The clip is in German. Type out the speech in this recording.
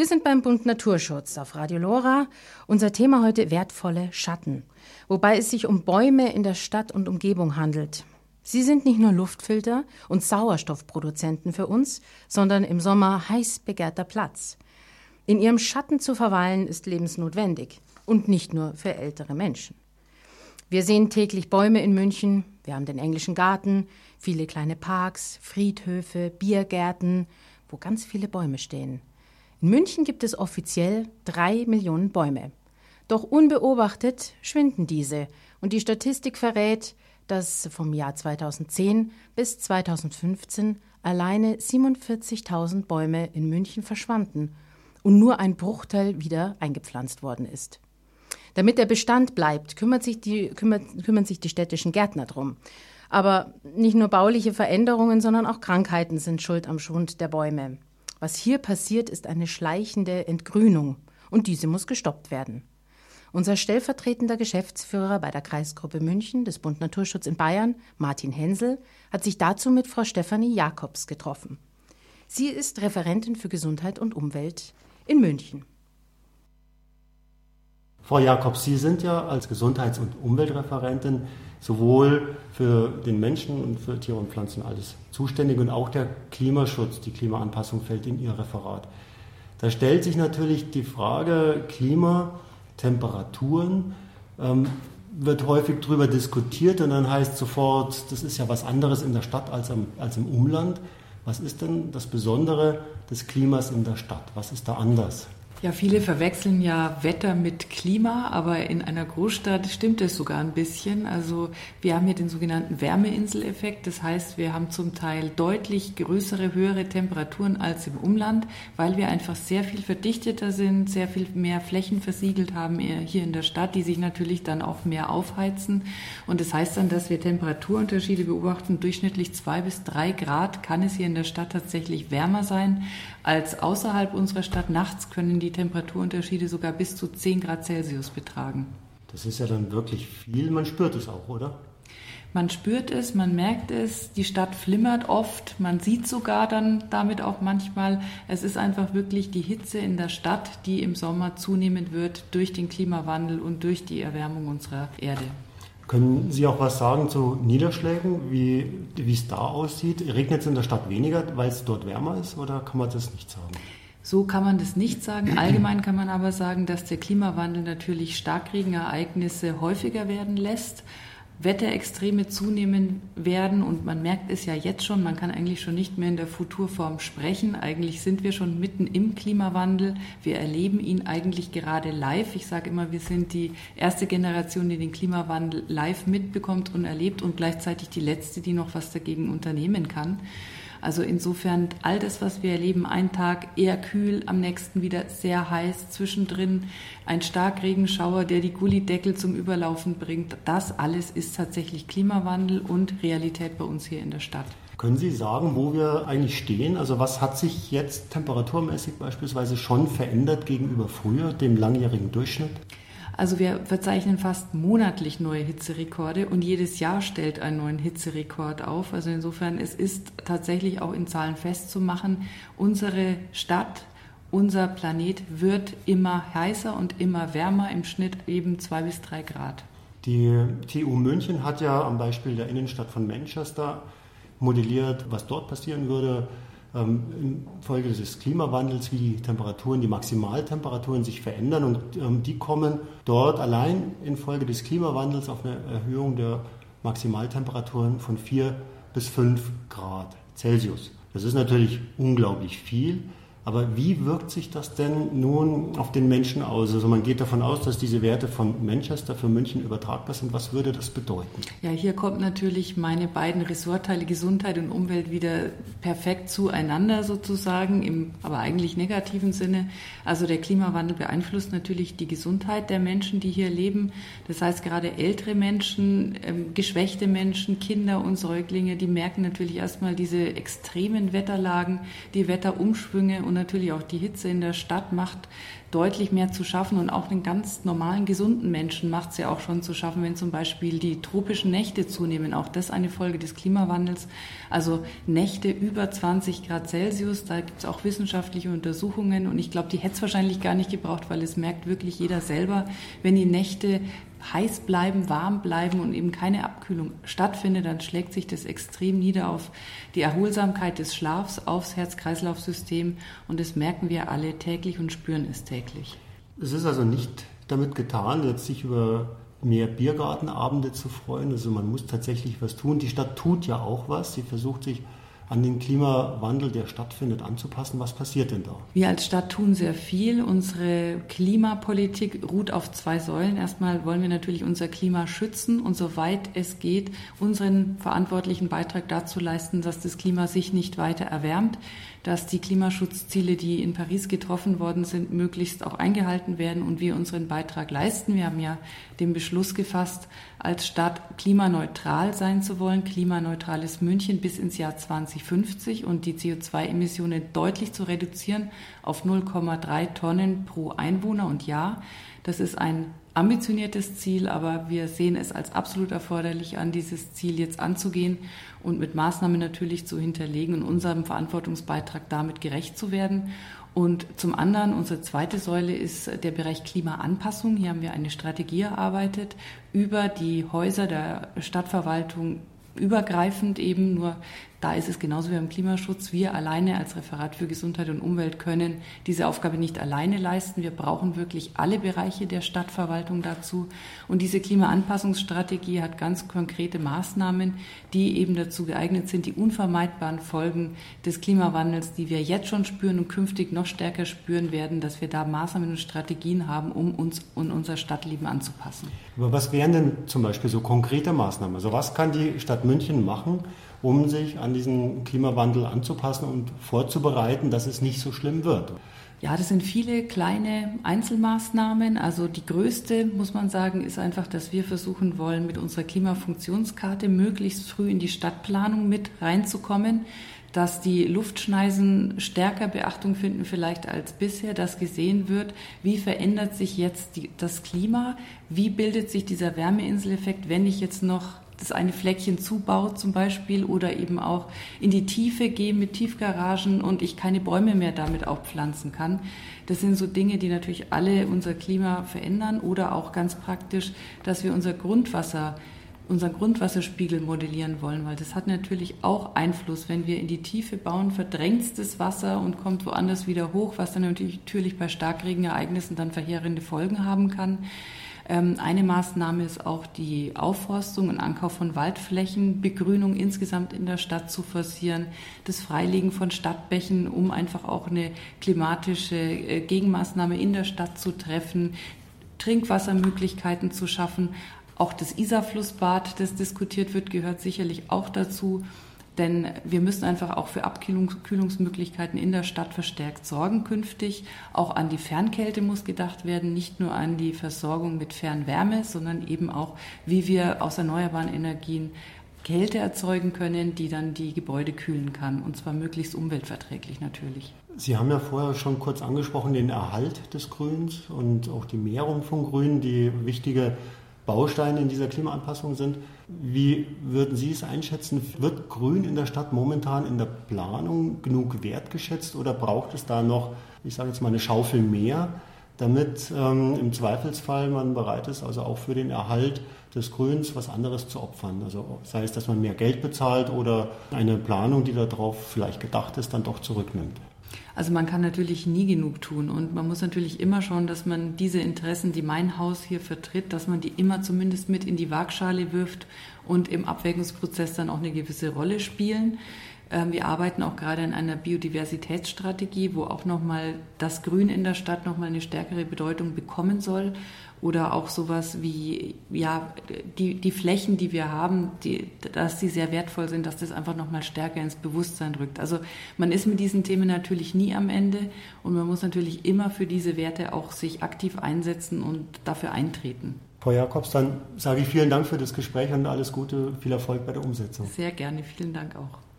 Wir sind beim Bund Naturschutz auf Radio Lora. Unser Thema heute wertvolle Schatten, wobei es sich um Bäume in der Stadt und Umgebung handelt. Sie sind nicht nur Luftfilter und Sauerstoffproduzenten für uns, sondern im Sommer heiß begehrter Platz. In ihrem Schatten zu verweilen ist lebensnotwendig und nicht nur für ältere Menschen. Wir sehen täglich Bäume in München, wir haben den englischen Garten, viele kleine Parks, Friedhöfe, Biergärten, wo ganz viele Bäume stehen. In München gibt es offiziell drei Millionen Bäume. Doch unbeobachtet schwinden diese und die Statistik verrät, dass vom Jahr 2010 bis 2015 alleine 47.000 Bäume in München verschwanden und nur ein Bruchteil wieder eingepflanzt worden ist. Damit der Bestand bleibt, kümmert sich die, kümmert, kümmern sich die städtischen Gärtner drum. Aber nicht nur bauliche Veränderungen, sondern auch Krankheiten sind schuld am Schwund der Bäume. Was hier passiert, ist eine schleichende Entgrünung und diese muss gestoppt werden. Unser stellvertretender Geschäftsführer bei der Kreisgruppe München des Bund Naturschutz in Bayern, Martin Hensel, hat sich dazu mit Frau Stefanie Jakobs getroffen. Sie ist Referentin für Gesundheit und Umwelt in München. Frau Jakobs, Sie sind ja als Gesundheits- und Umweltreferentin sowohl für den Menschen und für Tiere und Pflanzen alles zuständig und auch der Klimaschutz, die Klimaanpassung fällt in Ihr Referat. Da stellt sich natürlich die Frage Klima, Temperaturen, ähm, wird häufig darüber diskutiert und dann heißt sofort, das ist ja was anderes in der Stadt als, am, als im Umland. Was ist denn das Besondere des Klimas in der Stadt? Was ist da anders? Ja, viele verwechseln ja Wetter mit Klima, aber in einer Großstadt stimmt es sogar ein bisschen. Also wir haben hier den sogenannten Wärmeinseleffekt. Das heißt, wir haben zum Teil deutlich größere, höhere Temperaturen als im Umland, weil wir einfach sehr viel verdichteter sind, sehr viel mehr Flächen versiegelt haben hier in der Stadt, die sich natürlich dann auch mehr aufheizen. Und das heißt dann, dass wir Temperaturunterschiede beobachten. Durchschnittlich zwei bis drei Grad kann es hier in der Stadt tatsächlich wärmer sein als außerhalb unserer Stadt. Nachts können die Temperaturunterschiede sogar bis zu 10 Grad Celsius betragen. Das ist ja dann wirklich viel. Man spürt es auch, oder? Man spürt es, man merkt es, die Stadt flimmert oft, man sieht sogar dann damit auch manchmal, es ist einfach wirklich die Hitze in der Stadt, die im Sommer zunehmend wird durch den Klimawandel und durch die Erwärmung unserer Erde. Können Sie auch was sagen zu Niederschlägen, wie, wie es da aussieht? Regnet es in der Stadt weniger, weil es dort wärmer ist, oder kann man das nicht sagen? So kann man das nicht sagen. Allgemein kann man aber sagen, dass der Klimawandel natürlich Starkregenereignisse häufiger werden lässt. Wetterextreme zunehmen werden und man merkt es ja jetzt schon, man kann eigentlich schon nicht mehr in der Futurform sprechen. Eigentlich sind wir schon mitten im Klimawandel. Wir erleben ihn eigentlich gerade live. Ich sage immer, wir sind die erste Generation, die den Klimawandel live mitbekommt und erlebt und gleichzeitig die letzte, die noch was dagegen unternehmen kann. Also insofern all das, was wir erleben, ein Tag eher kühl, am nächsten wieder sehr heiß, zwischendrin ein Starkregenschauer, der die Gullideckel zum Überlaufen bringt, das alles ist tatsächlich Klimawandel und Realität bei uns hier in der Stadt. Können Sie sagen, wo wir eigentlich stehen? Also was hat sich jetzt temperaturmäßig beispielsweise schon verändert gegenüber früher, dem langjährigen Durchschnitt? Also wir verzeichnen fast monatlich neue Hitzerekorde und jedes Jahr stellt einen neuen Hitzerekord auf. Also insofern, es ist tatsächlich auch in Zahlen festzumachen, unsere Stadt, unser Planet wird immer heißer und immer wärmer, im Schnitt eben zwei bis drei Grad. Die TU München hat ja am Beispiel der Innenstadt von Manchester modelliert, was dort passieren würde, ähm, infolge des Klimawandels, wie die Temperaturen, die Maximaltemperaturen sich verändern und ähm, die kommen dort allein infolge des Klimawandels auf eine Erhöhung der Maximaltemperaturen von 4 bis 5 Grad Celsius. Das ist natürlich unglaublich viel. Aber wie wirkt sich das denn nun auf den Menschen aus? Also man geht davon aus, dass diese Werte von Manchester für München übertragbar sind. Was würde das bedeuten? Ja, hier kommt natürlich meine beiden Ressortteile Gesundheit und Umwelt wieder perfekt zueinander sozusagen, im aber eigentlich negativen Sinne. Also der Klimawandel beeinflusst natürlich die Gesundheit der Menschen, die hier leben. Das heißt, gerade ältere Menschen, ähm, geschwächte Menschen, Kinder und Säuglinge, die merken natürlich erstmal diese extremen Wetterlagen, die Wetterumschwünge und natürlich auch die Hitze in der Stadt macht deutlich mehr zu schaffen und auch den ganz normalen, gesunden Menschen macht es ja auch schon zu schaffen, wenn zum Beispiel die tropischen Nächte zunehmen. Auch das eine Folge des Klimawandels. Also Nächte über 20 Grad Celsius, da gibt es auch wissenschaftliche Untersuchungen und ich glaube, die hätte es wahrscheinlich gar nicht gebraucht, weil es merkt wirklich jeder selber, wenn die Nächte heiß bleiben, warm bleiben und eben keine Abkühlung stattfindet, dann schlägt sich das extrem nieder auf die Erholsamkeit des Schlafs, aufs Herz-Kreislauf-System und das merken wir alle täglich und spüren es täglich. Es ist also nicht damit getan, jetzt sich über mehr Biergartenabende zu freuen. Also man muss tatsächlich was tun. Die Stadt tut ja auch was. Sie versucht sich an den Klimawandel, der stattfindet, anzupassen. Was passiert denn da? Wir als Stadt tun sehr viel. Unsere Klimapolitik ruht auf zwei Säulen. Erstmal wollen wir natürlich unser Klima schützen und soweit es geht, unseren verantwortlichen Beitrag dazu leisten, dass das Klima sich nicht weiter erwärmt dass die Klimaschutzziele, die in Paris getroffen worden sind, möglichst auch eingehalten werden und wir unseren Beitrag leisten. Wir haben ja den Beschluss gefasst, als Stadt klimaneutral sein zu wollen, klimaneutrales München bis ins Jahr 2050 und die CO2-Emissionen deutlich zu reduzieren auf 0,3 Tonnen pro Einwohner und Jahr. Das ist ein ambitioniertes Ziel, aber wir sehen es als absolut erforderlich an, dieses Ziel jetzt anzugehen und mit Maßnahmen natürlich zu hinterlegen und unserem Verantwortungsbeitrag damit gerecht zu werden. Und zum anderen, unsere zweite Säule ist der Bereich Klimaanpassung. Hier haben wir eine Strategie erarbeitet über die Häuser der Stadtverwaltung übergreifend eben, nur da ist es genauso wie beim Klimaschutz. Wir alleine als Referat für Gesundheit und Umwelt können diese Aufgabe nicht alleine leisten. Wir brauchen wirklich alle Bereiche der Stadtverwaltung dazu. Und diese Klimaanpassungsstrategie hat ganz konkrete Maßnahmen, die eben dazu geeignet sind, die unvermeidbaren Folgen des Klimawandels, die wir jetzt schon spüren und künftig noch stärker spüren werden, dass wir da Maßnahmen und Strategien haben, um uns und unser Stadtleben anzupassen. Aber was wären denn zum Beispiel so konkrete Maßnahmen? Also was kann die Stadt München machen, um sich an diesen Klimawandel anzupassen und vorzubereiten, dass es nicht so schlimm wird. Ja, das sind viele kleine Einzelmaßnahmen. Also die größte, muss man sagen, ist einfach, dass wir versuchen wollen, mit unserer Klimafunktionskarte möglichst früh in die Stadtplanung mit reinzukommen, dass die Luftschneisen stärker Beachtung finden vielleicht als bisher, dass gesehen wird, wie verändert sich jetzt die, das Klima, wie bildet sich dieser Wärmeinseleffekt, wenn ich jetzt noch das eine Fleckchen zubaut zum Beispiel oder eben auch in die Tiefe gehe mit Tiefgaragen und ich keine Bäume mehr damit aufpflanzen kann. Das sind so Dinge, die natürlich alle unser Klima verändern oder auch ganz praktisch, dass wir unser Grundwasser unseren Grundwasserspiegel modellieren wollen, weil das hat natürlich auch Einfluss. Wenn wir in die Tiefe bauen, verdrängt das Wasser und kommt woanders wieder hoch, was dann natürlich bei Starkregenereignissen dann verheerende Folgen haben kann. Ähm, eine Maßnahme ist auch die Aufforstung und Ankauf von Waldflächen, Begrünung insgesamt in der Stadt zu forcieren, das Freilegen von Stadtbächen, um einfach auch eine klimatische äh, Gegenmaßnahme in der Stadt zu treffen, Trinkwassermöglichkeiten zu schaffen. Auch das Isarflussbad, das diskutiert wird, gehört sicherlich auch dazu. Denn wir müssen einfach auch für Abkühlungsmöglichkeiten in der Stadt verstärkt sorgen künftig. Auch an die Fernkälte muss gedacht werden, nicht nur an die Versorgung mit Fernwärme, sondern eben auch, wie wir aus erneuerbaren Energien Kälte erzeugen können, die dann die Gebäude kühlen kann. Und zwar möglichst umweltverträglich natürlich. Sie haben ja vorher schon kurz angesprochen den Erhalt des Grüns und auch die Mehrung von Grün, die wichtige Bausteine in dieser Klimaanpassung sind. Wie würden Sie es einschätzen? Wird Grün in der Stadt momentan in der Planung genug wertgeschätzt oder braucht es da noch, ich sage jetzt mal, eine Schaufel mehr, damit ähm, im Zweifelsfall man bereit ist, also auch für den Erhalt des Grüns was anderes zu opfern? Also sei es, dass man mehr Geld bezahlt oder eine Planung, die darauf vielleicht gedacht ist, dann doch zurücknimmt. Also man kann natürlich nie genug tun und man muss natürlich immer schauen, dass man diese Interessen, die mein Haus hier vertritt, dass man die immer zumindest mit in die Waagschale wirft und im Abwägungsprozess dann auch eine gewisse Rolle spielen. Ähm, wir arbeiten auch gerade an einer Biodiversitätsstrategie, wo auch nochmal das Grün in der Stadt nochmal eine stärkere Bedeutung bekommen soll. Oder auch sowas wie, ja, die, die Flächen, die wir haben, die, dass sie sehr wertvoll sind, dass das einfach nochmal stärker ins Bewusstsein rückt. Also man ist mit diesen Themen natürlich nie am Ende und man muss natürlich immer für diese Werte auch sich aktiv einsetzen und dafür eintreten. Frau Jakobs, dann sage ich vielen Dank für das Gespräch und alles Gute, viel Erfolg bei der Umsetzung. Sehr gerne, vielen Dank auch.